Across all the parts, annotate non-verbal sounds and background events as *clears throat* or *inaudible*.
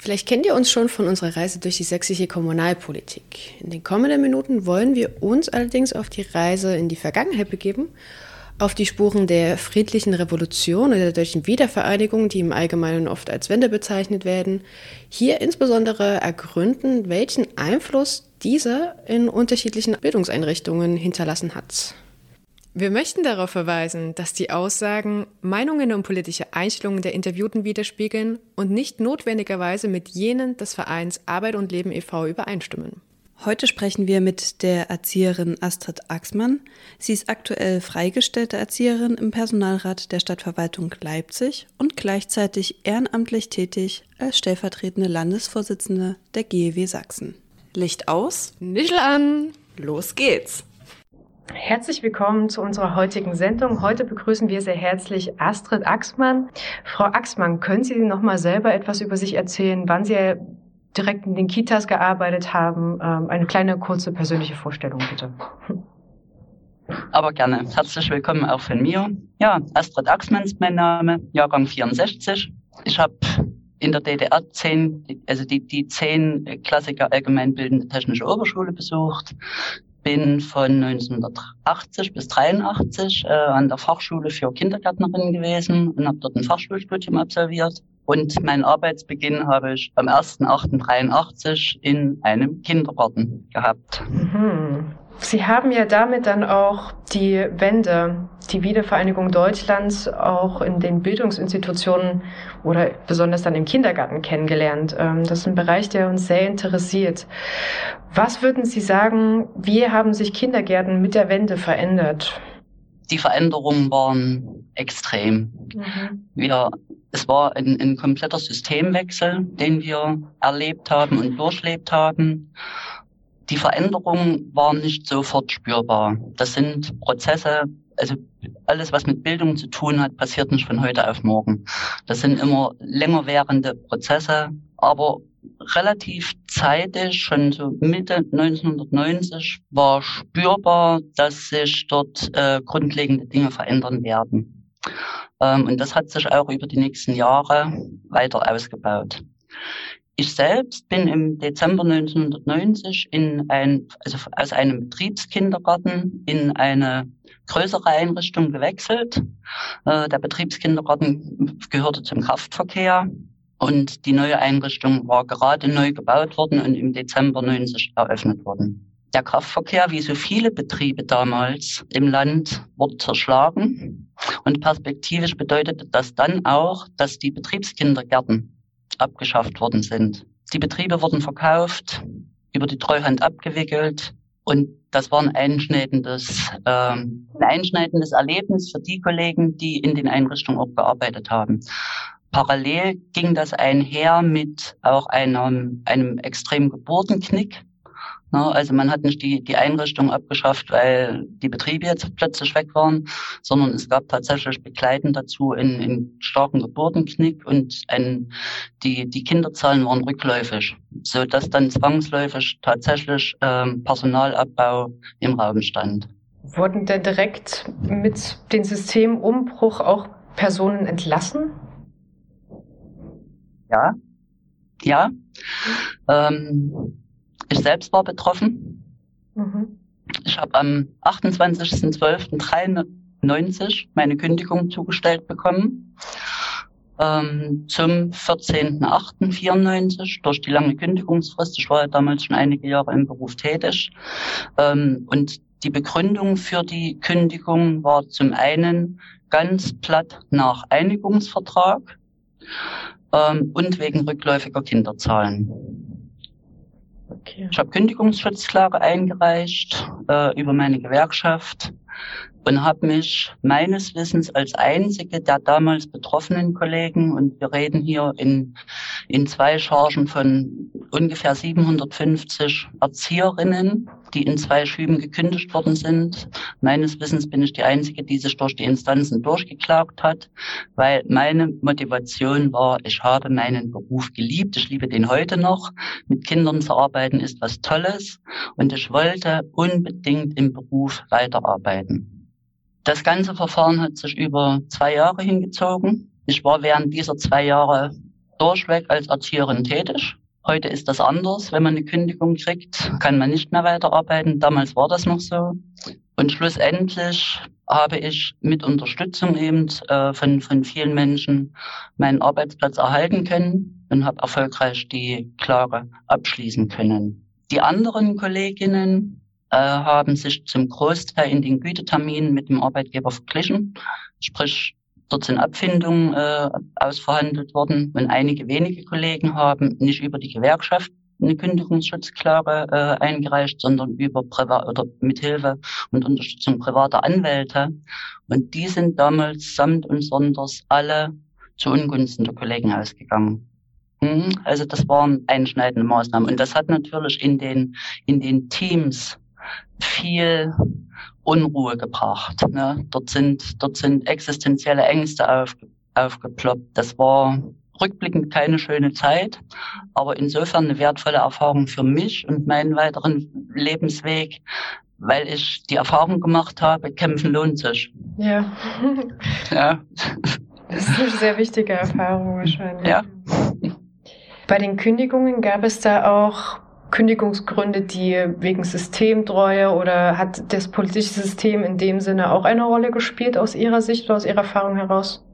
Vielleicht kennt ihr uns schon von unserer Reise durch die sächsische Kommunalpolitik. In den kommenden Minuten wollen wir uns allerdings auf die Reise in die Vergangenheit begeben auf die Spuren der friedlichen Revolution oder der deutschen Wiedervereinigung, die im Allgemeinen oft als Wende bezeichnet werden, hier insbesondere ergründen, welchen Einfluss diese in unterschiedlichen Bildungseinrichtungen hinterlassen hat. Wir möchten darauf verweisen, dass die Aussagen Meinungen und politische Einstellungen der Interviewten widerspiegeln und nicht notwendigerweise mit jenen des Vereins Arbeit und Leben e.V. übereinstimmen. Heute sprechen wir mit der Erzieherin Astrid Axmann. Sie ist aktuell freigestellte Erzieherin im Personalrat der Stadtverwaltung Leipzig und gleichzeitig ehrenamtlich tätig als stellvertretende Landesvorsitzende der GEW Sachsen. Licht aus, Nischel an, los geht's! Herzlich willkommen zu unserer heutigen Sendung. Heute begrüßen wir sehr herzlich Astrid Axmann. Frau Axmann, können Sie noch mal selber etwas über sich erzählen, wann Sie direkt in den Kitas gearbeitet haben. Ähm, eine kleine kurze persönliche Vorstellung bitte. Aber gerne. Herzlich willkommen auch von mir. Ja, Astrid Axmann ist mein Name, Jahrgang 64. Ich habe in der DDR zehn, also die, die zehn Klassiker allgemeinbildende technische Oberschule besucht, bin von 1980 bis 83 äh, an der Fachschule für Kindergärtnerinnen gewesen und habe dort ein Fachschulstudium absolviert. Und meinen Arbeitsbeginn habe ich am 1.8.83 in einem Kindergarten gehabt. Mhm. Sie haben ja damit dann auch die Wende, die Wiedervereinigung Deutschlands auch in den Bildungsinstitutionen oder besonders dann im Kindergarten kennengelernt. Ähm, das ist ein Bereich, der uns sehr interessiert. Was würden Sie sagen, wie haben sich Kindergärten mit der Wende verändert? Die Veränderungen waren extrem. Mhm. Wir es war ein, ein kompletter Systemwechsel, den wir erlebt haben und durchlebt haben. Die Veränderungen waren nicht sofort spürbar. Das sind Prozesse, also alles, was mit Bildung zu tun hat, passiert nicht von heute auf morgen. Das sind immer länger währende Prozesse, aber relativ zeitig, schon so Mitte 1990, war spürbar, dass sich dort äh, grundlegende Dinge verändern werden. Ähm, und das hat sich auch über die nächsten Jahre weiter ausgebaut. Ich selbst bin im Dezember 1990 in ein, also aus einem Betriebskindergarten in eine größere Einrichtung gewechselt. Äh, der Betriebskindergarten gehörte zum Kraftverkehr und die neue Einrichtung war gerade neu gebaut worden und im Dezember 90 eröffnet worden. Der Kraftverkehr, wie so viele Betriebe damals im Land, wurde zerschlagen. Und perspektivisch bedeutete das dann auch, dass die Betriebskindergärten abgeschafft worden sind. Die Betriebe wurden verkauft, über die Treuhand abgewickelt. Und das war ein einschneidendes, äh, ein einschneidendes Erlebnis für die Kollegen, die in den Einrichtungen auch gearbeitet haben. Parallel ging das einher mit auch einem, einem extremen Geburtenknick? Also man hat nicht die, die Einrichtung abgeschafft, weil die Betriebe jetzt plötzlich weg waren, sondern es gab tatsächlich begleitend dazu einen, einen starken Geburtenknick und ein, die, die Kinderzahlen waren rückläufig, so dass dann zwangsläufig tatsächlich ähm, Personalabbau im Raum stand. Wurden denn direkt mit dem Systemumbruch auch Personen entlassen? Ja, ja. Ähm, ich selbst war betroffen. Mhm. Ich habe am 28.12.93 meine Kündigung zugestellt bekommen. Ähm, zum 14.08.94 durch die lange Kündigungsfrist. Ich war ja damals schon einige Jahre im Beruf tätig. Ähm, und die Begründung für die Kündigung war zum einen ganz platt nach Einigungsvertrag ähm, und wegen rückläufiger Kinderzahlen. Okay. Ich habe Kündigungsschutzklage eingereicht äh, über meine Gewerkschaft und habe mich meines Wissens als einzige der damals betroffenen Kollegen, und wir reden hier in, in zwei Chargen von ungefähr 750 Erzieherinnen, die in zwei Schüben gekündigt worden sind. Meines Wissens bin ich die Einzige, die sich durch die Instanzen durchgeklagt hat, weil meine Motivation war, ich habe meinen Beruf geliebt, ich liebe den heute noch. Mit Kindern zu arbeiten ist was Tolles und ich wollte unbedingt im Beruf weiterarbeiten. Das ganze Verfahren hat sich über zwei Jahre hingezogen. Ich war während dieser zwei Jahre durchweg als Erzieherin tätig. Heute ist das anders. Wenn man eine Kündigung kriegt, kann man nicht mehr weiterarbeiten. Damals war das noch so. Und schlussendlich habe ich mit Unterstützung eben äh, von, von vielen Menschen meinen Arbeitsplatz erhalten können und habe erfolgreich die Klage abschließen können. Die anderen Kolleginnen haben sich zum Großteil in den Güteterminen mit dem Arbeitgeber verglichen. Sprich, Dort sind Abfindungen äh, ausverhandelt worden und einige wenige Kollegen haben nicht über die Gewerkschaft eine Kündigungsschutzklage äh, eingereicht, sondern über Privat oder mithilfe und Unterstützung privater Anwälte. Und die sind damals samt und sonders alle zu Ungunsten der Kollegen ausgegangen. Mhm. Also das waren einschneidende Maßnahmen. Und das hat natürlich in den, in den Teams viel Unruhe gebracht. Ne? Dort sind, dort sind existenzielle Ängste aufge, aufgeploppt. Das war rückblickend keine schöne Zeit, aber insofern eine wertvolle Erfahrung für mich und meinen weiteren Lebensweg, weil ich die Erfahrung gemacht habe, kämpfen lohnt sich. Ja. *laughs* ja. Das ist eine sehr wichtige Erfahrung wahrscheinlich. Ja. Bei den Kündigungen gab es da auch Kündigungsgründe, die wegen Systemtreue oder hat das politische System in dem Sinne auch eine Rolle gespielt aus Ihrer Sicht oder aus Ihrer Erfahrung heraus?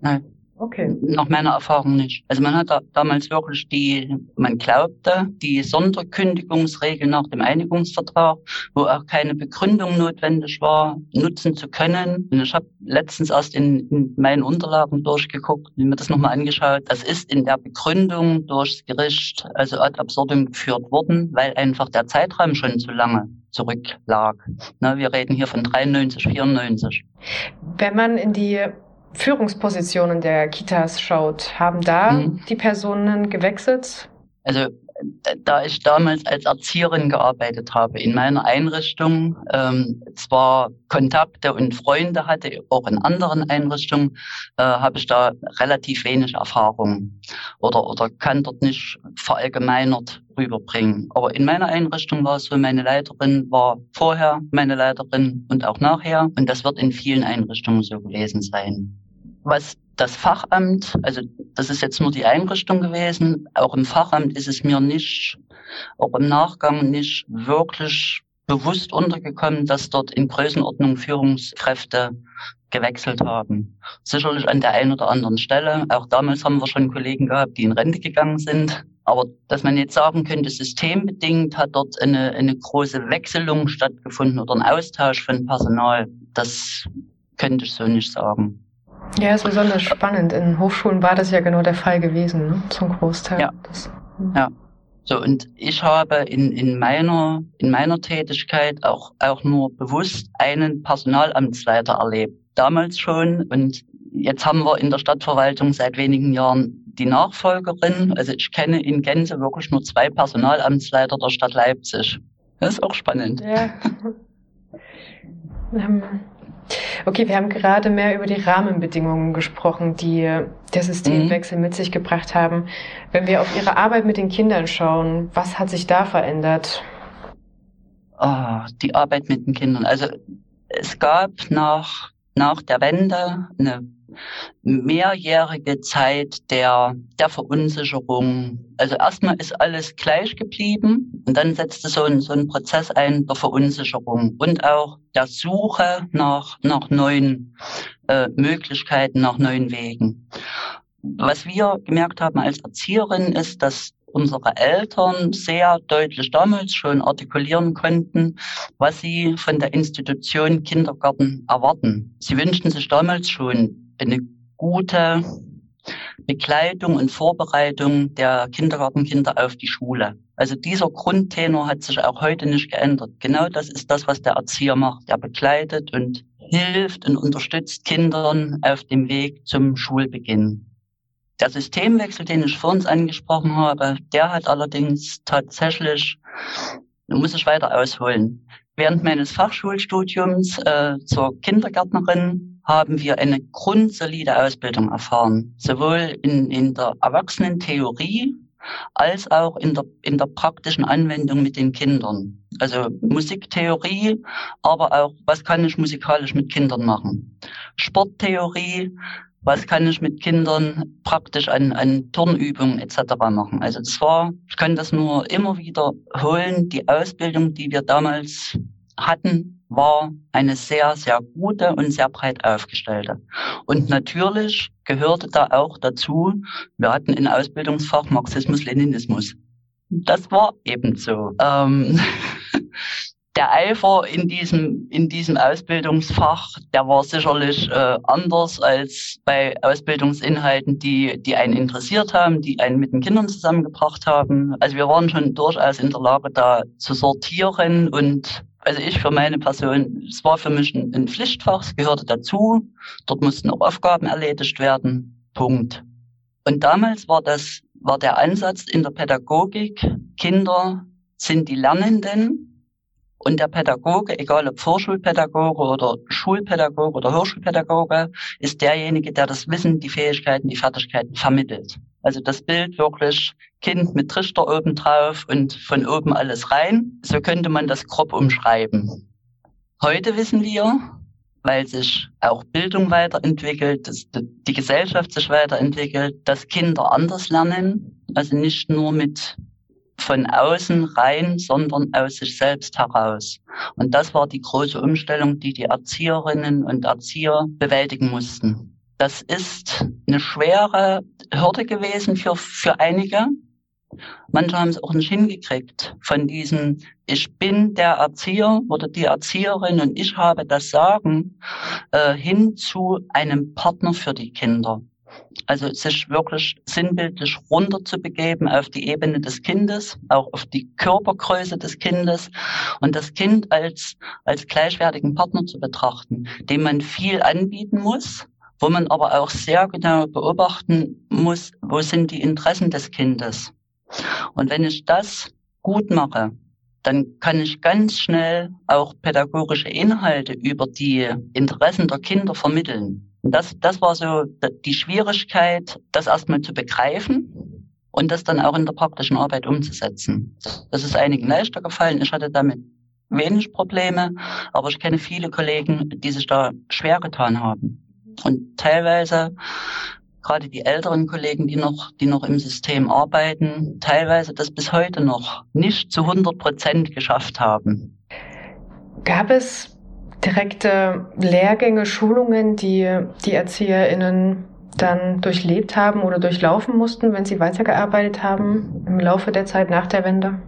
Nein. Okay. Nach meiner Erfahrung nicht. Also man hat da damals wirklich die, man glaubte, die Sonderkündigungsregel nach dem Einigungsvertrag, wo auch keine Begründung notwendig war, nutzen zu können. Und ich habe letztens erst in, in meinen Unterlagen durchgeguckt und mir das nochmal angeschaut. Das ist in der Begründung durchs Gericht also ad absurdum geführt worden, weil einfach der Zeitraum schon zu lange zurücklag. Na, wir reden hier von 93, 94. Wenn man in die Führungspositionen der Kitas schaut, haben da mhm. die Personen gewechselt? Also da ich damals als Erzieherin gearbeitet habe in meiner Einrichtung, ähm, zwar Kontakte und Freunde hatte, auch in anderen Einrichtungen, äh, habe ich da relativ wenig Erfahrung oder, oder kann dort nicht verallgemeinert rüberbringen. Aber in meiner Einrichtung war es so, meine Leiterin war vorher meine Leiterin und auch nachher und das wird in vielen Einrichtungen so gewesen sein was das Fachamt, also das ist jetzt nur die Einrichtung gewesen, auch im Fachamt ist es mir nicht, auch im Nachgang nicht wirklich bewusst untergekommen, dass dort in Größenordnung Führungskräfte gewechselt haben. Sicherlich an der einen oder anderen Stelle. Auch damals haben wir schon Kollegen gehabt, die in Rente gegangen sind. Aber dass man jetzt sagen könnte, systembedingt hat dort eine, eine große Wechselung stattgefunden oder ein Austausch von Personal, das könnte ich so nicht sagen. Ja, ist besonders spannend. In Hochschulen war das ja genau der Fall gewesen, ne? zum Großteil. Ja. Das, hm. ja. So, und ich habe in, in meiner, in meiner Tätigkeit auch, auch nur bewusst einen Personalamtsleiter erlebt. Damals schon. Und jetzt haben wir in der Stadtverwaltung seit wenigen Jahren die Nachfolgerin. Also ich kenne in Gänze wirklich nur zwei Personalamtsleiter der Stadt Leipzig. Das ist auch spannend. Ja. *laughs* Ähm, Okay, wir haben gerade mehr über die Rahmenbedingungen gesprochen, die der Systemwechsel mhm. mit sich gebracht haben. Wenn wir auf Ihre Arbeit mit den Kindern schauen, was hat sich da verändert? Oh, die Arbeit mit den Kindern. Also es gab nach, nach der Wende eine mehrjährige Zeit der, der Verunsicherung. Also erstmal ist alles gleich geblieben und dann setzte so ein, so ein Prozess ein der Verunsicherung und auch der Suche nach, nach neuen äh, Möglichkeiten, nach neuen Wegen. Was wir gemerkt haben als Erzieherin ist, dass unsere Eltern sehr deutlich damals schon artikulieren konnten, was sie von der Institution Kindergarten erwarten. Sie wünschten sich damals schon eine gute Begleitung und Vorbereitung der Kindergartenkinder auf die Schule. Also dieser Grundtenor hat sich auch heute nicht geändert. Genau das ist das, was der Erzieher macht. Er begleitet und hilft und unterstützt Kindern auf dem Weg zum Schulbeginn. Der Systemwechsel, den ich vor uns angesprochen habe, der hat allerdings tatsächlich, muss ich weiter ausholen. Während meines Fachschulstudiums äh, zur Kindergärtnerin haben wir eine grundsolide Ausbildung erfahren, sowohl in, in der Erwachsenentheorie als auch in der, in der praktischen Anwendung mit den Kindern. Also Musiktheorie, aber auch, was kann ich musikalisch mit Kindern machen? Sporttheorie, was kann ich mit Kindern praktisch an, an Turnübungen etc. machen. Also das war, ich kann das nur immer wieder holen, die Ausbildung, die wir damals hatten, war eine sehr, sehr gute und sehr breit aufgestellte. Und natürlich gehörte da auch dazu, wir hatten in Ausbildungsfach Marxismus, Leninismus. Das war eben so. Ähm, *laughs* der Eifer in diesem, in diesem Ausbildungsfach, der war sicherlich äh, anders als bei Ausbildungsinhalten, die, die einen interessiert haben, die einen mit den Kindern zusammengebracht haben. Also wir waren schon durchaus in der Lage, da zu sortieren und also ich für meine Person, es war für mich ein, Pflichtfach, es gehörte dazu. Dort mussten auch Aufgaben erledigt werden. Punkt. Und damals war das, war der Ansatz in der Pädagogik, Kinder sind die Lernenden und der Pädagoge, egal ob Vorschulpädagoge oder Schulpädagoge oder Hörschulpädagoge, ist derjenige, der das Wissen, die Fähigkeiten, die Fertigkeiten vermittelt. Also das Bild wirklich Kind mit Trichter oben drauf und von oben alles rein. So könnte man das grob umschreiben. Heute wissen wir, weil sich auch Bildung weiterentwickelt, dass die Gesellschaft sich weiterentwickelt, dass Kinder anders lernen, also nicht nur mit von außen rein, sondern aus sich selbst heraus. Und das war die große Umstellung, die die Erzieherinnen und Erzieher bewältigen mussten. Das ist eine schwere Hürde gewesen für, für einige. Manche haben es auch nicht hingekriegt. Von diesem, ich bin der Erzieher oder die Erzieherin und ich habe das Sagen, äh, hin zu einem Partner für die Kinder. Also sich wirklich sinnbildlich runter zu begeben auf die Ebene des Kindes, auch auf die Körpergröße des Kindes und das Kind als, als gleichwertigen Partner zu betrachten, dem man viel anbieten muss, wo man aber auch sehr genau beobachten muss, wo sind die Interessen des Kindes. Und wenn ich das gut mache, dann kann ich ganz schnell auch pädagogische Inhalte über die Interessen der Kinder vermitteln. Das, das war so die Schwierigkeit, das erstmal zu begreifen und das dann auch in der praktischen Arbeit umzusetzen. Das ist einigen leichter gefallen. Ich hatte damit wenig Probleme, aber ich kenne viele Kollegen, die sich da schwer getan haben. Und teilweise, gerade die älteren Kollegen, die noch, die noch im System arbeiten, teilweise das bis heute noch nicht zu 100 Prozent geschafft haben. Gab es direkte Lehrgänge, Schulungen, die die ErzieherInnen dann durchlebt haben oder durchlaufen mussten, wenn sie weitergearbeitet haben im Laufe der Zeit nach der Wende?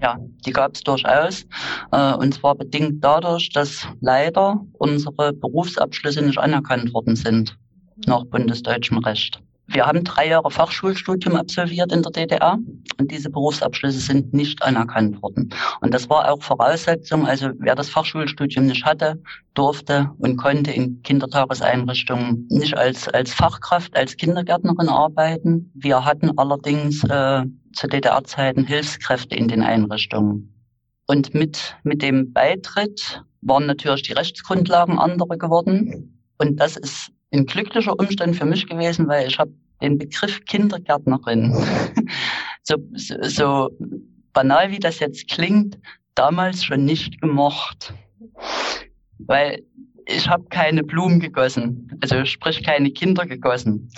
Ja, die gab es durchaus. Äh, und zwar bedingt dadurch, dass leider unsere Berufsabschlüsse nicht anerkannt worden sind nach bundesdeutschem Recht. Wir haben drei Jahre Fachschulstudium absolviert in der DDR und diese Berufsabschlüsse sind nicht anerkannt worden. Und das war auch Voraussetzung, also wer das Fachschulstudium nicht hatte, durfte und konnte in Kindertageseinrichtungen nicht als, als Fachkraft, als Kindergärtnerin arbeiten. Wir hatten allerdings äh, zu DDR-Zeiten Hilfskräfte in den Einrichtungen. Und mit, mit dem Beitritt waren natürlich die Rechtsgrundlagen andere geworden. Und das ist ein glücklicher Umstand für mich gewesen, weil ich habe den Begriff Kindergärtnerin, *laughs* so, so, so banal wie das jetzt klingt, damals schon nicht gemocht. Weil ich habe keine Blumen gegossen, also sprich keine Kinder gegossen.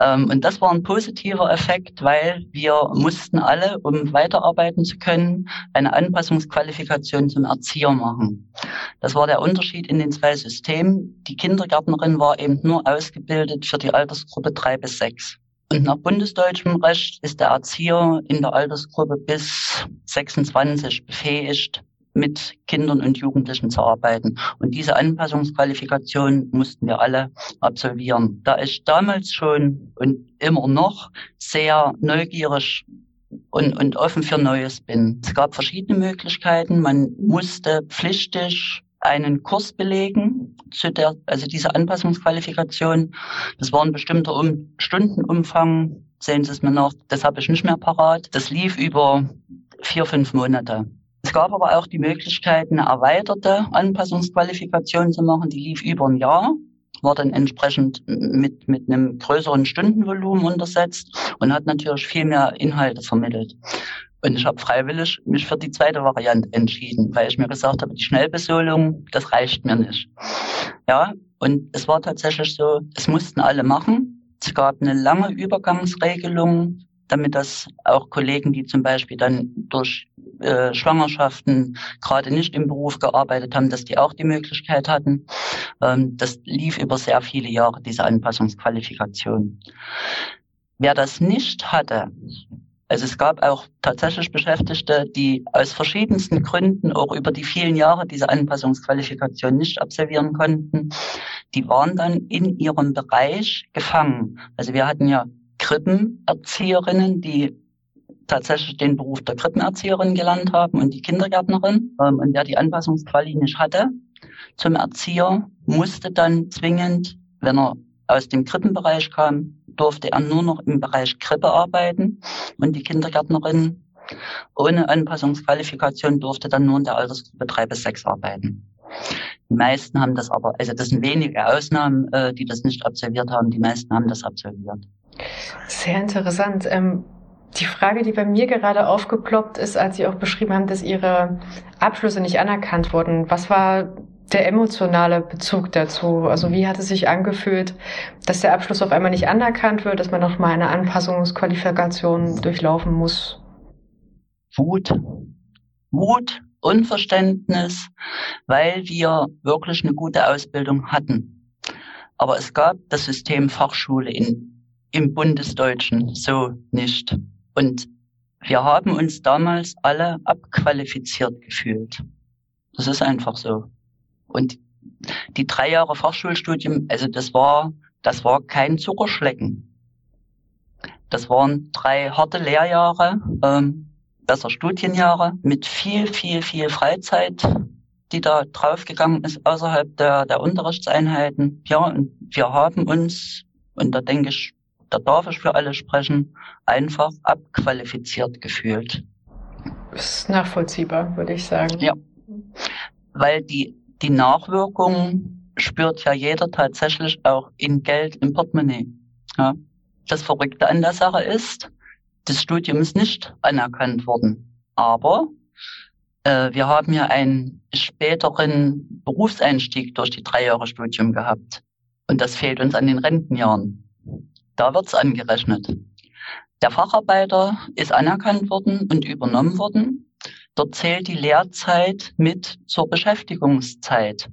Ähm, und das war ein positiver Effekt, weil wir mussten alle, um weiterarbeiten zu können, eine Anpassungsqualifikation zum Erzieher machen. Das war der Unterschied in den zwei Systemen. Die Kindergärtnerin war eben nur ausgebildet für die Altersgruppe drei bis sechs. Und nach bundesdeutschem Recht ist der Erzieher in der Altersgruppe bis 26 befähigt, mit Kindern und Jugendlichen zu arbeiten. Und diese Anpassungsqualifikation mussten wir alle absolvieren. Da ich damals schon und immer noch sehr neugierig und, und offen für Neues bin. Es gab verschiedene Möglichkeiten. Man musste pflichtig einen Kurs belegen zu der, also diese Anpassungsqualifikation. Das war ein bestimmter um Stundenumfang. Sehen Sie es mir noch, das habe ich nicht mehr parat. Das lief über vier, fünf Monate. Es gab aber auch die Möglichkeit, eine erweiterte Anpassungsqualifikation zu machen. Die lief über ein Jahr, war dann entsprechend mit, mit einem größeren Stundenvolumen untersetzt und hat natürlich viel mehr Inhalte vermittelt. Und ich habe freiwillig mich für die zweite Variante entschieden, weil ich mir gesagt habe, die Schnellbesolung, das reicht mir nicht. Ja, und es war tatsächlich so, es mussten alle machen. Es gab eine lange Übergangsregelung, damit das auch Kollegen, die zum Beispiel dann durch äh, Schwangerschaften gerade nicht im Beruf gearbeitet haben, dass die auch die Möglichkeit hatten. Ähm, das lief über sehr viele Jahre, diese Anpassungsqualifikation. Wer das nicht hatte, also es gab auch tatsächlich Beschäftigte, die aus verschiedensten Gründen auch über die vielen Jahre diese Anpassungsqualifikation nicht absolvieren konnten. Die waren dann in ihrem Bereich gefangen. Also wir hatten ja Krippenerzieherinnen, die tatsächlich den Beruf der Krippenerzieherin gelernt haben und die Kindergärtnerin. Ähm, und wer die Anpassungsquali nicht hatte zum Erzieher, musste dann zwingend, wenn er aus dem Krippenbereich kam, durfte er nur noch im Bereich Krippe arbeiten und die Kindergärtnerin ohne Anpassungsqualifikation durfte dann nur in der Altersgruppe drei bis sechs arbeiten. Die meisten haben das aber, also das sind wenige Ausnahmen, äh, die das nicht absolviert haben. Die meisten haben das absolviert. Sehr interessant. Ähm, die Frage, die bei mir gerade aufgeploppt ist, als Sie auch beschrieben haben, dass Ihre Abschlüsse nicht anerkannt wurden. Was war der emotionale Bezug dazu? Also wie hat es sich angefühlt, dass der Abschluss auf einmal nicht anerkannt wird, dass man nochmal eine Anpassungsqualifikation durchlaufen muss? Wut. Wut, Unverständnis, weil wir wirklich eine gute Ausbildung hatten. Aber es gab das System Fachschule in, im Bundesdeutschen so nicht. Und wir haben uns damals alle abqualifiziert gefühlt. Das ist einfach so. Und die drei Jahre Fachschulstudium, also das war, das war kein Zuckerschlecken. Das waren drei harte Lehrjahre, ähm, besser Studienjahre mit viel, viel, viel Freizeit, die da draufgegangen ist außerhalb der, der Unterrichtseinheiten. Ja, und wir haben uns, und da denke ich, da darf ich für alle sprechen, einfach abqualifiziert gefühlt. Das ist nachvollziehbar, würde ich sagen. Ja, weil die die Nachwirkungen spürt ja jeder tatsächlich auch in Geld im Portemonnaie. Ja. Das Verrückte an der Sache ist, das Studium ist nicht anerkannt worden. Aber äh, wir haben ja einen späteren Berufseinstieg durch die drei Jahre Studium gehabt. Und das fehlt uns an den Rentenjahren. Da wird's angerechnet. Der Facharbeiter ist anerkannt worden und übernommen worden. Dort zählt die Lehrzeit mit zur Beschäftigungszeit.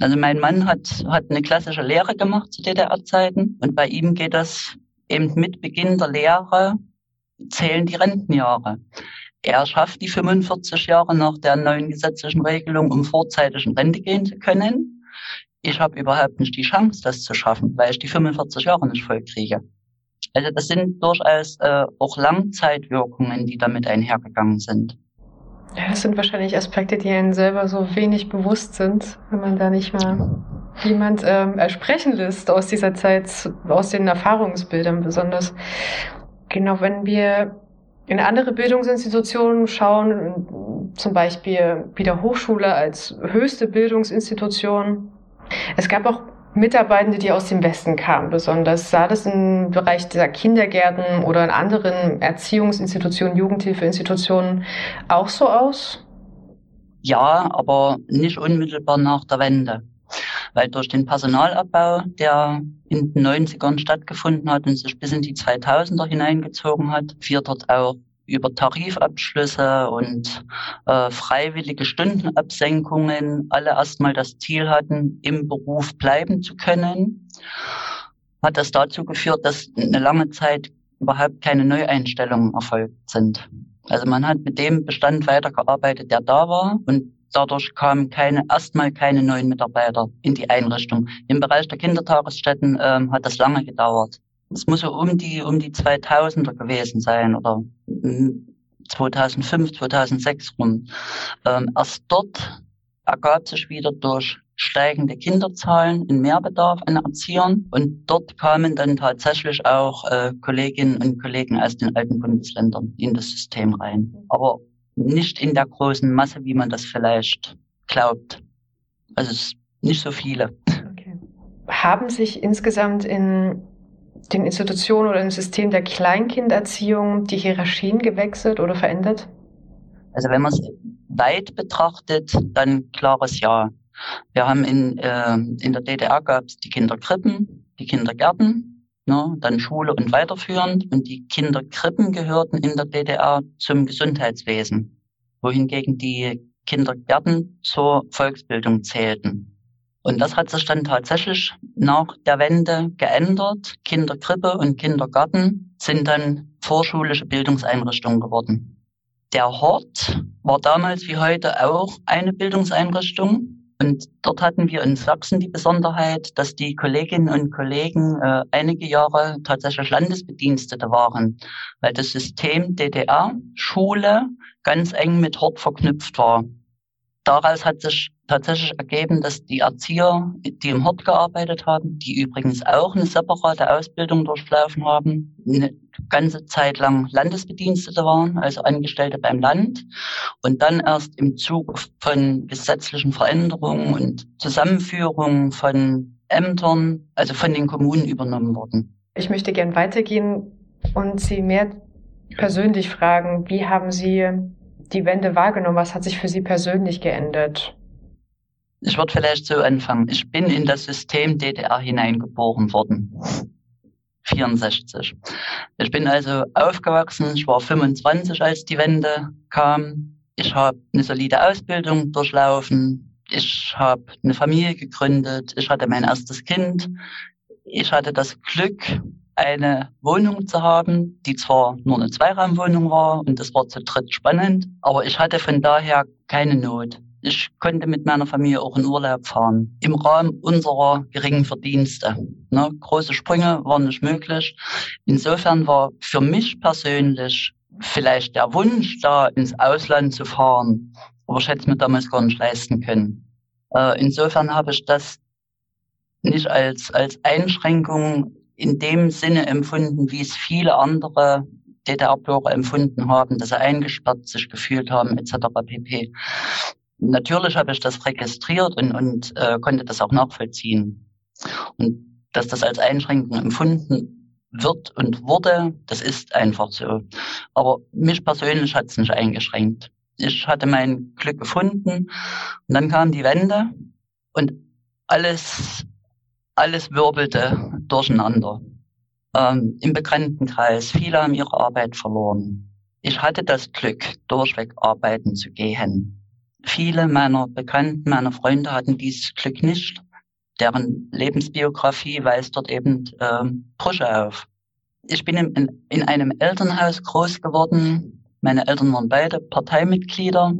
Also mein Mann hat, hat eine klassische Lehre gemacht zu DDR-Zeiten und bei ihm geht das eben mit Beginn der Lehre zählen die Rentenjahre. Er schafft die 45 Jahre nach der neuen gesetzlichen Regelung, um vorzeitig in Rente gehen zu können. Ich habe überhaupt nicht die Chance, das zu schaffen, weil ich die 45 Jahre nicht voll kriege. Also das sind durchaus äh, auch Langzeitwirkungen, die damit einhergegangen sind. Ja, das sind wahrscheinlich Aspekte, die einem selber so wenig bewusst sind, wenn man da nicht mal jemand ähm, sprechen lässt aus dieser Zeit, aus den Erfahrungsbildern besonders. Genau, wenn wir in andere Bildungsinstitutionen schauen, zum Beispiel wieder Hochschule als höchste Bildungsinstitution. Es gab auch Mitarbeitende, die aus dem Westen kamen, besonders. Sah das im Bereich der Kindergärten oder in anderen Erziehungsinstitutionen, Jugendhilfeinstitutionen auch so aus? Ja, aber nicht unmittelbar nach der Wende. Weil durch den Personalabbau, der in den 90ern stattgefunden hat und sich bis in die 2000er hineingezogen hat, wir dort auch über Tarifabschlüsse und äh, freiwillige Stundenabsenkungen alle erstmal das Ziel hatten, im Beruf bleiben zu können, hat das dazu geführt, dass eine lange Zeit überhaupt keine Neueinstellungen erfolgt sind. Also man hat mit dem Bestand weitergearbeitet, der da war und dadurch kamen keine, erstmal keine neuen Mitarbeiter in die Einrichtung. Im Bereich der Kindertagesstätten ähm, hat das lange gedauert es muss so um die, um die 2000er gewesen sein oder 2005, hm, 2006 rum. Ähm, erst dort ergab sich wieder durch steigende Kinderzahlen, ein Mehrbedarf an Erziehern. Und dort kamen dann tatsächlich auch äh, Kolleginnen und Kollegen aus den alten Bundesländern in das System rein. Aber nicht in der großen Masse, wie man das vielleicht glaubt. Also es nicht so viele. Haben sich insgesamt in den Institutionen oder im System der Kleinkinderziehung die Hierarchien gewechselt oder verändert? Also wenn man es weit betrachtet, dann klares Ja. Wir haben in, äh, in der DDR gab es die Kinderkrippen, die Kindergärten, ne, dann Schule und weiterführend. Und die Kinderkrippen gehörten in der DDR zum Gesundheitswesen, wohingegen die Kindergärten zur Volksbildung zählten. Und das hat sich dann tatsächlich nach der Wende geändert. Kinderkrippe und Kindergarten sind dann vorschulische Bildungseinrichtungen geworden. Der Hort war damals wie heute auch eine Bildungseinrichtung. Und dort hatten wir in Sachsen die Besonderheit, dass die Kolleginnen und Kollegen äh, einige Jahre tatsächlich Landesbedienstete waren, weil das System DDR, Schule, ganz eng mit Hort verknüpft war. Daraus hat sich tatsächlich ergeben, dass die Erzieher, die im Hort gearbeitet haben, die übrigens auch eine separate Ausbildung durchlaufen haben, eine ganze Zeit lang Landesbedienstete waren, also Angestellte beim Land, und dann erst im Zug von gesetzlichen Veränderungen und Zusammenführungen von Ämtern, also von den Kommunen übernommen wurden. Ich möchte gern weitergehen und Sie mehr persönlich fragen, wie haben Sie die Wende wahrgenommen? Was hat sich für Sie persönlich geändert? Ich würde vielleicht so anfangen. Ich bin in das System DDR hineingeboren worden. 64. Ich bin also aufgewachsen. Ich war 25, als die Wende kam. Ich habe eine solide Ausbildung durchlaufen. Ich habe eine Familie gegründet. Ich hatte mein erstes Kind. Ich hatte das Glück, eine Wohnung zu haben, die zwar nur eine Zweiraumwohnung war und das war zu dritt spannend, aber ich hatte von daher keine Not. Ich konnte mit meiner Familie auch in Urlaub fahren, im Rahmen unserer geringen Verdienste. Ne, große Sprünge waren nicht möglich. Insofern war für mich persönlich vielleicht der Wunsch, da ins Ausland zu fahren, aber ich hätte es mir damals gar nicht leisten können. Äh, insofern habe ich das nicht als, als Einschränkung in dem Sinne empfunden, wie es viele andere DDR-Bürger empfunden haben, dass sie eingesperrt sich gefühlt haben, etc. pp. Natürlich habe ich das registriert und, und äh, konnte das auch nachvollziehen. Und dass das als Einschränkung empfunden wird und wurde, das ist einfach so. Aber mich persönlich hat es nicht eingeschränkt. Ich hatte mein Glück gefunden und dann kam die Wende und alles alles wirbelte durcheinander. Ähm, Im Bekanntenkreis, viele haben ihre Arbeit verloren. Ich hatte das Glück, durchweg arbeiten zu gehen. Viele meiner Bekannten, meiner Freunde hatten dieses Glück nicht. Deren Lebensbiografie weist dort eben ähm, Brüche auf. Ich bin in, in einem Elternhaus groß geworden, meine Eltern waren beide Parteimitglieder.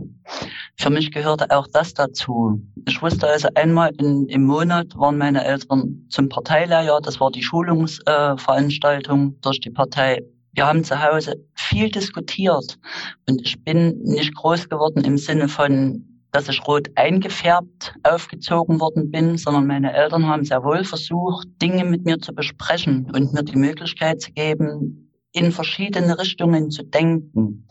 Für mich gehörte auch das dazu. Ich wusste also einmal in, im Monat waren meine Eltern zum Parteileier. Das war die Schulungsveranstaltung äh, durch die Partei. Wir haben zu Hause viel diskutiert und ich bin nicht groß geworden im Sinne von, dass ich rot eingefärbt aufgezogen worden bin, sondern meine Eltern haben sehr wohl versucht, Dinge mit mir zu besprechen und mir die Möglichkeit zu geben, in verschiedene Richtungen zu denken.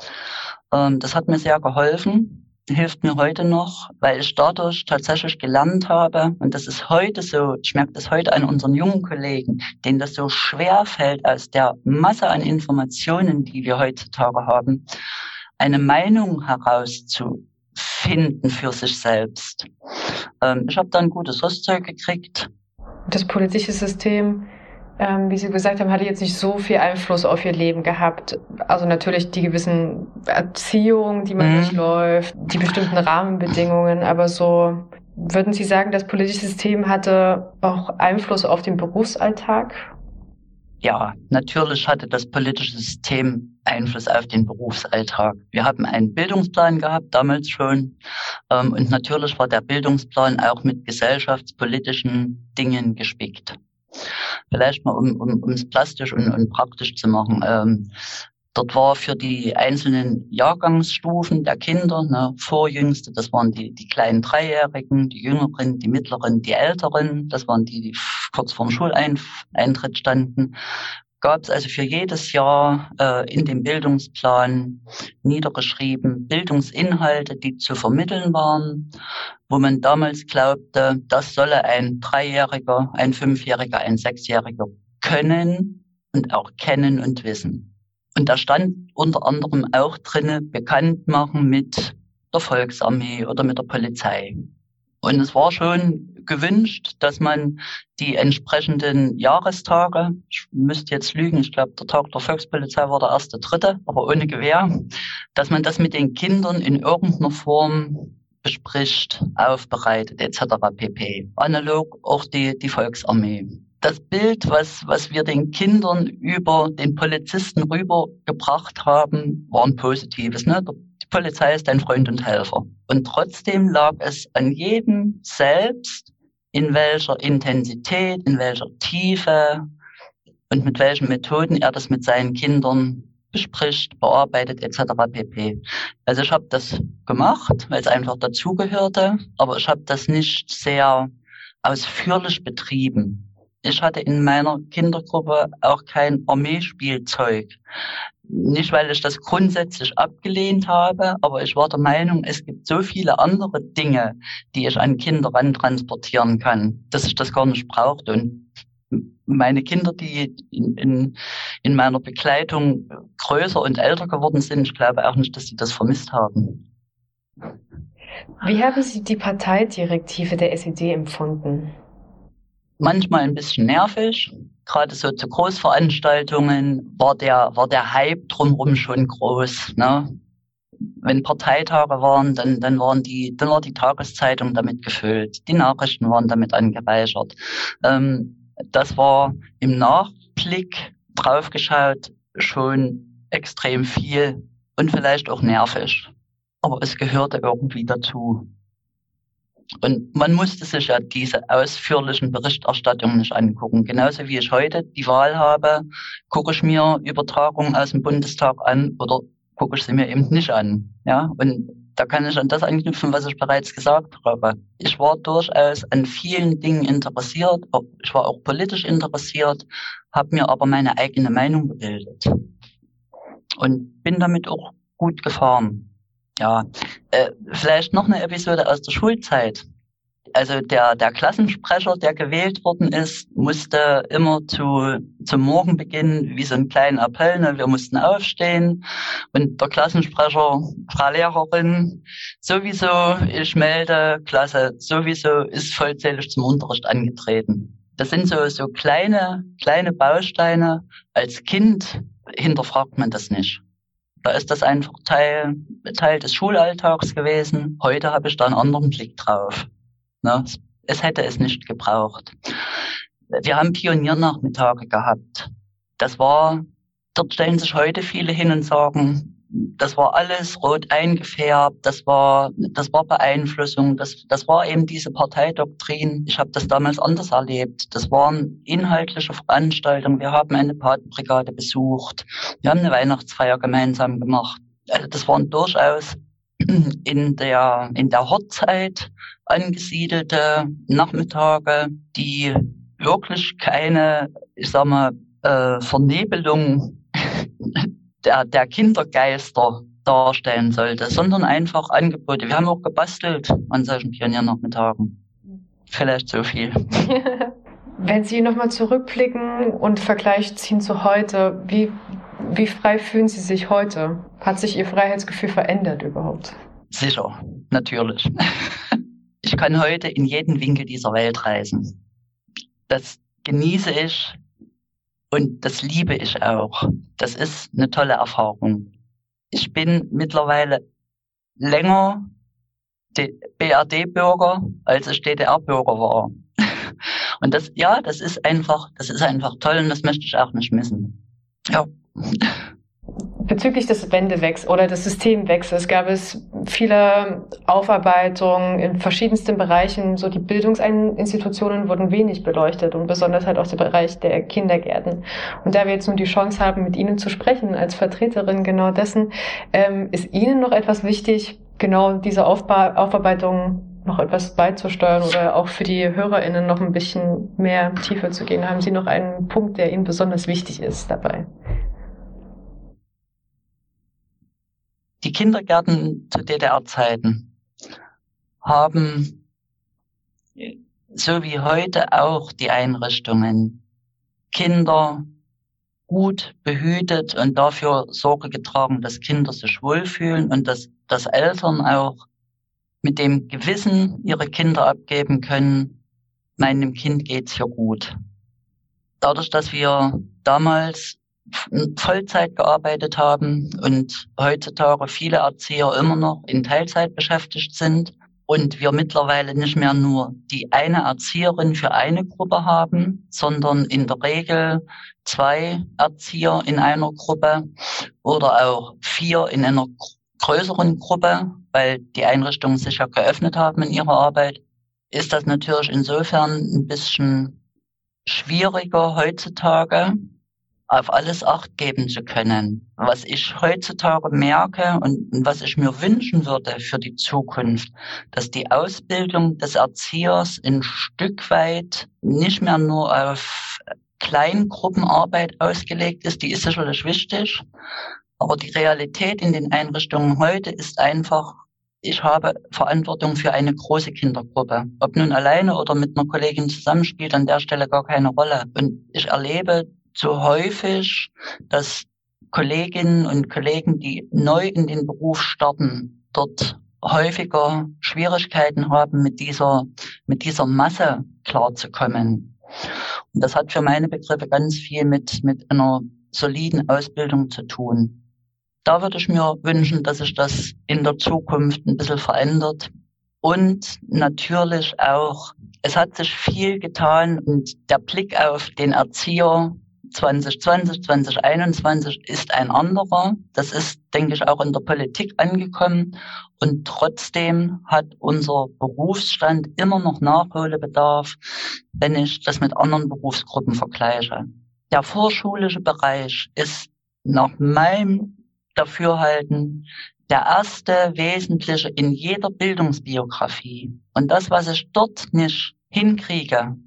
Ähm, das hat mir sehr geholfen, hilft mir heute noch, weil ich dadurch tatsächlich gelernt habe, und das ist heute so, ich merke das heute an unseren jungen Kollegen, denen das so schwer fällt, aus der Masse an Informationen, die wir heutzutage haben, eine Meinung herauszufinden für sich selbst. Ähm, ich habe da ein gutes Rüstzeug gekriegt. Das politische System ähm, wie Sie gesagt haben, hatte jetzt nicht so viel Einfluss auf Ihr Leben gehabt. Also natürlich die gewissen Erziehungen, die man mhm. durchläuft, die bestimmten Rahmenbedingungen, aber so würden Sie sagen, das politische System hatte auch Einfluss auf den Berufsalltag? Ja, natürlich hatte das politische System Einfluss auf den Berufsalltag. Wir haben einen Bildungsplan gehabt, damals schon. Ähm, und natürlich war der Bildungsplan auch mit gesellschaftspolitischen Dingen gespickt. Vielleicht mal, um, um, es plastisch und, und praktisch zu machen. Ähm, Dort war für die einzelnen Jahrgangsstufen der Kinder, ne, Vorjüngste, das waren die, die kleinen Dreijährigen, die Jüngeren, die Mittleren, die Älteren, das waren die, die kurz vorm Schuleintritt standen, gab es also für jedes Jahr äh, in dem Bildungsplan niedergeschrieben Bildungsinhalte, die zu vermitteln waren, wo man damals glaubte, das solle ein Dreijähriger, ein Fünfjähriger, ein Sechsjähriger können und auch kennen und wissen. Und da stand unter anderem auch drinne bekannt machen mit der Volksarmee oder mit der Polizei. Und es war schon gewünscht, dass man die entsprechenden Jahrestage, ich müsste jetzt lügen, ich glaube, der Tag der Volkspolizei war der erste, dritte, aber ohne Gewehr, dass man das mit den Kindern in irgendeiner Form bespricht, aufbereitet etc. pp. Analog auch die, die Volksarmee das Bild, was, was wir den Kindern über den Polizisten rübergebracht haben, war ein positives. Ne? Die Polizei ist ein Freund und Helfer. Und trotzdem lag es an jedem selbst, in welcher Intensität, in welcher Tiefe und mit welchen Methoden er das mit seinen Kindern bespricht, bearbeitet etc. pp. Also ich habe das gemacht, weil es einfach dazugehörte, aber ich habe das nicht sehr ausführlich betrieben. Ich hatte in meiner Kindergruppe auch kein Armeespielzeug. Nicht, weil ich das grundsätzlich abgelehnt habe, aber ich war der Meinung, es gibt so viele andere Dinge, die ich an Kinder transportieren kann, dass ich das gar nicht brauchte. Und meine Kinder, die in, in, in meiner Begleitung größer und älter geworden sind, ich glaube auch nicht, dass sie das vermisst haben. Wie haben Sie die Parteidirektive der SED empfunden? Manchmal ein bisschen nervig. Gerade so zu Großveranstaltungen war der, war der Hype drumherum schon groß. Ne? Wenn Parteitage waren, dann, dann waren die, dann war die Tageszeitung damit gefüllt. Die Nachrichten waren damit angereichert. Ähm, das war im Nachblick draufgeschaut schon extrem viel und vielleicht auch nervig. Aber es gehörte irgendwie dazu. Und man musste sich ja diese ausführlichen Berichterstattungen nicht angucken. Genauso wie ich heute die Wahl habe, gucke ich mir Übertragungen aus dem Bundestag an oder gucke ich sie mir eben nicht an. Ja, und da kann ich an das anknüpfen, was ich bereits gesagt habe. Ich war durchaus an vielen Dingen interessiert. Ich war auch politisch interessiert, habe mir aber meine eigene Meinung gebildet und bin damit auch gut gefahren. Ja, äh, vielleicht noch eine Episode aus der Schulzeit. Also der, der Klassensprecher, der gewählt worden ist, musste immer zu, zum Morgenbeginn wie so ein kleiner Appell, ne? wir mussten aufstehen und der Klassensprecher, Frau Lehrerin, sowieso, ich melde, Klasse, sowieso ist vollzählig zum Unterricht angetreten. Das sind so, so kleine, kleine Bausteine. Als Kind hinterfragt man das nicht. Da ist das einfach Teil, Teil des Schulalltags gewesen. Heute habe ich da einen anderen Blick drauf. Ne? Es hätte es nicht gebraucht. Wir haben Pioniernachmittage gehabt. Das war, dort stellen sich heute viele hin und sagen, das war alles rot eingefärbt, das war, das war Beeinflussung, das, das war eben diese Parteidoktrin. Ich habe das damals anders erlebt. Das waren inhaltliche Veranstaltungen. Wir haben eine Patenbrigade besucht, wir haben eine Weihnachtsfeier gemeinsam gemacht. Also das waren durchaus *clears throat* in der, in der Hortzeit angesiedelte Nachmittage, die wirklich keine, ich sag mal, äh, Vernebelung *laughs* der, der Kindergeister darstellen sollte, sondern einfach Angebote. Wir haben auch gebastelt an solchen Pioniernachmittagen. Vielleicht so viel. *laughs* Wenn Sie nochmal zurückblicken und Vergleich ziehen zu heute, wie, wie frei fühlen Sie sich heute? Hat sich Ihr Freiheitsgefühl verändert überhaupt? Sicher, natürlich. *laughs* Ich kann heute in jeden Winkel dieser Welt reisen. Das genieße ich und das liebe ich auch. Das ist eine tolle Erfahrung. Ich bin mittlerweile länger BRD-Bürger, als ich DDR-Bürger war. *laughs* Und das, ja, das ist einfach, das ist einfach toll und das möchte ich auch nicht missen. Ja. Bezüglich des Wendewechsels oder des Systemwechsels gab es viele Aufarbeitungen in verschiedensten Bereichen. So die Bildungsinstitutionen wurden wenig beleuchtet und besonders halt auch der Bereich der Kindergärten. Und da wir jetzt nun die Chance haben, mit Ihnen zu sprechen als Vertreterin genau dessen, ähm, ist Ihnen noch etwas wichtig, genau diese Aufba Aufarbeitung noch etwas beizusteuern oder auch für die HörerInnen noch ein bisschen mehr Tiefe zu gehen? Haben Sie noch einen Punkt, der Ihnen besonders wichtig ist dabei? Die Kindergärten zu DDR-Zeiten haben, so wie heute auch die Einrichtungen, Kinder gut behütet und dafür Sorge getragen, dass Kinder sich wohlfühlen und dass, dass Eltern auch mit dem Gewissen ihre Kinder abgeben können, meinem Kind geht's hier gut. Dadurch, dass wir damals Vollzeit gearbeitet haben und heutzutage viele Erzieher immer noch in Teilzeit beschäftigt sind und wir mittlerweile nicht mehr nur die eine Erzieherin für eine Gruppe haben, sondern in der Regel zwei Erzieher in einer Gruppe oder auch vier in einer größeren Gruppe, weil die Einrichtungen sich ja geöffnet haben in ihrer Arbeit, ist das natürlich insofern ein bisschen schwieriger heutzutage, auf alles Acht geben zu können. Was ich heutzutage merke und was ich mir wünschen würde für die Zukunft, dass die Ausbildung des Erziehers ein Stück weit nicht mehr nur auf Kleingruppenarbeit ausgelegt ist, die ist sicherlich wichtig, aber die Realität in den Einrichtungen heute ist einfach, ich habe Verantwortung für eine große Kindergruppe. Ob nun alleine oder mit einer Kollegin zusammenspielt, an der Stelle gar keine Rolle. Und ich erlebe zu häufig, dass Kolleginnen und Kollegen, die neu in den Beruf starten, dort häufiger Schwierigkeiten haben, mit dieser, mit dieser Masse klarzukommen. Und das hat für meine Begriffe ganz viel mit, mit einer soliden Ausbildung zu tun da würde ich mir wünschen, dass sich das in der Zukunft ein bisschen verändert. Und natürlich auch, es hat sich viel getan und der Blick auf den Erzieher 2020, 2021 ist ein anderer. Das ist, denke ich, auch in der Politik angekommen. Und trotzdem hat unser Berufsstand immer noch Nachholbedarf, wenn ich das mit anderen Berufsgruppen vergleiche. Der vorschulische Bereich ist nach meinem Dafürhalten der erste wesentliche in jeder Bildungsbiografie. Und das, was ich dort nicht hinkriege,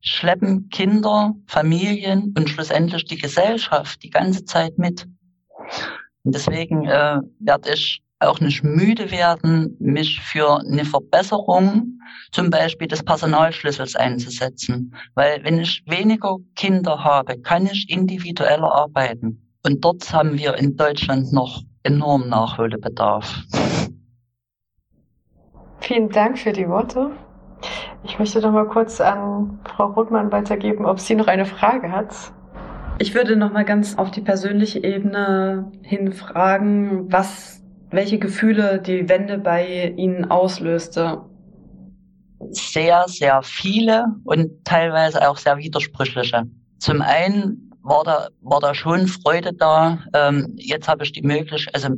schleppen Kinder, Familien und schlussendlich die Gesellschaft die ganze Zeit mit. Und deswegen äh, werde ich auch nicht müde werden, mich für eine Verbesserung zum Beispiel des Personalschlüssels einzusetzen. Weil wenn ich weniger Kinder habe, kann ich individueller arbeiten. Und dort haben wir in Deutschland noch enorm Nachholbedarf. Vielen Dank für die Worte. Ich möchte noch mal kurz an Frau Rothmann weitergeben, ob sie noch eine Frage hat. Ich würde noch mal ganz auf die persönliche Ebene hinfragen, was, welche Gefühle die Wende bei Ihnen auslöste. Sehr, sehr viele und teilweise auch sehr widersprüchliche. Zum einen war da, war da schon Freude da. Ähm, jetzt habe ich die Möglichkeit, also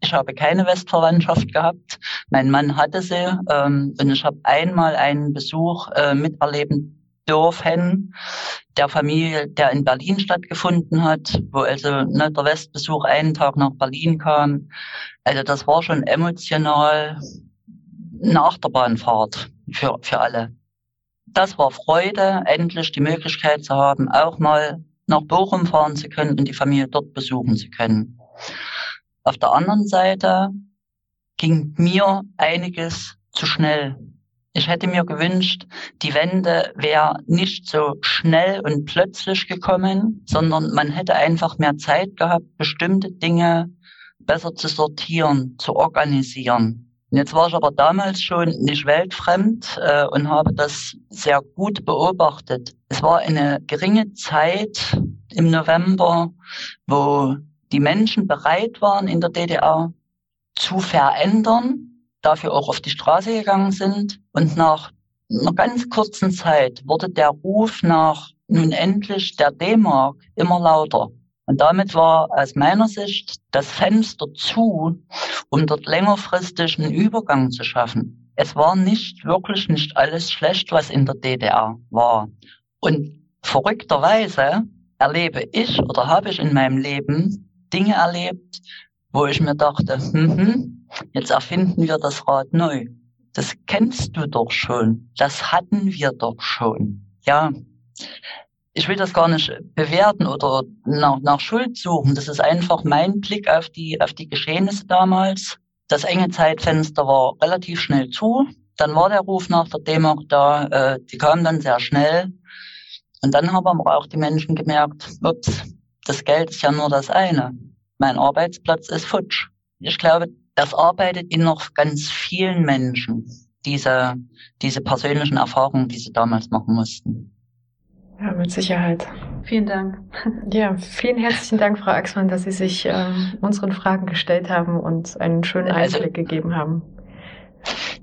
ich habe keine Westverwandtschaft gehabt. Mein Mann hatte sie ähm, und ich habe einmal einen Besuch äh, miterleben dürfen der Familie, der in Berlin stattgefunden hat, wo also ne, der Westbesuch einen Tag nach Berlin kam. Also das war schon emotional nach der Bahnfahrt für, für alle. Das war Freude, endlich die Möglichkeit zu haben, auch mal nach Bochum fahren zu können und die Familie dort besuchen zu können. Auf der anderen Seite ging mir einiges zu schnell. Ich hätte mir gewünscht, die Wende wäre nicht so schnell und plötzlich gekommen, sondern man hätte einfach mehr Zeit gehabt, bestimmte Dinge besser zu sortieren, zu organisieren. Jetzt war ich aber damals schon nicht weltfremd äh, und habe das sehr gut beobachtet. Es war eine geringe Zeit im November, wo die Menschen bereit waren, in der DDR zu verändern, dafür auch auf die Straße gegangen sind. Und nach einer ganz kurzen Zeit wurde der Ruf nach nun endlich der D-Mark immer lauter. Und damit war aus meiner Sicht das Fenster zu, um dort längerfristig einen Übergang zu schaffen. Es war nicht wirklich nicht alles schlecht, was in der DDR war. Und verrückterweise erlebe ich oder habe ich in meinem Leben Dinge erlebt, wo ich mir dachte, hm, hm, jetzt erfinden wir das Rad neu. Das kennst du doch schon. Das hatten wir doch schon. Ja, ich will das gar nicht bewerten oder nach, nach Schuld suchen. Das ist einfach mein Blick auf die, auf die Geschehnisse damals. Das enge Zeitfenster war relativ schnell zu. Dann war der Ruf nach der Demo da. Äh, die kam dann sehr schnell. Und dann haben aber auch die Menschen gemerkt, ups, das Geld ist ja nur das eine. Mein Arbeitsplatz ist futsch. Ich glaube, das arbeitet in noch ganz vielen Menschen, diese, diese persönlichen Erfahrungen, die sie damals machen mussten. Ja, mit Sicherheit. Vielen Dank. Ja, vielen herzlichen Dank, Frau Axmann, dass Sie sich äh, unseren Fragen gestellt haben und einen schönen also Einblick gegeben haben.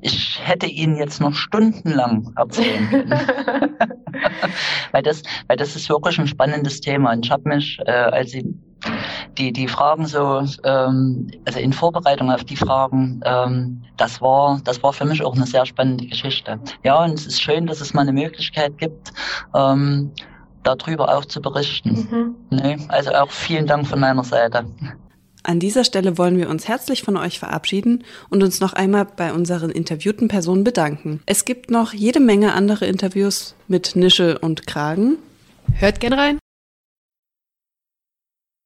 Ich hätte Ihnen jetzt noch stundenlang erzählen können. *laughs* *laughs* weil, das, weil das ist wirklich ein spannendes Thema. Und ich habe mich, äh, als Sie die, die Fragen so, ähm, also in Vorbereitung auf die Fragen, ähm, das war, das war für mich auch eine sehr spannende Geschichte. Ja, und es ist schön, dass es mal eine Möglichkeit gibt, ähm, darüber auch zu berichten. Mhm. Nee, also auch vielen Dank von meiner Seite. An dieser Stelle wollen wir uns herzlich von euch verabschieden und uns noch einmal bei unseren interviewten Personen bedanken. Es gibt noch jede Menge andere Interviews mit Nische und Kragen. Hört gern rein.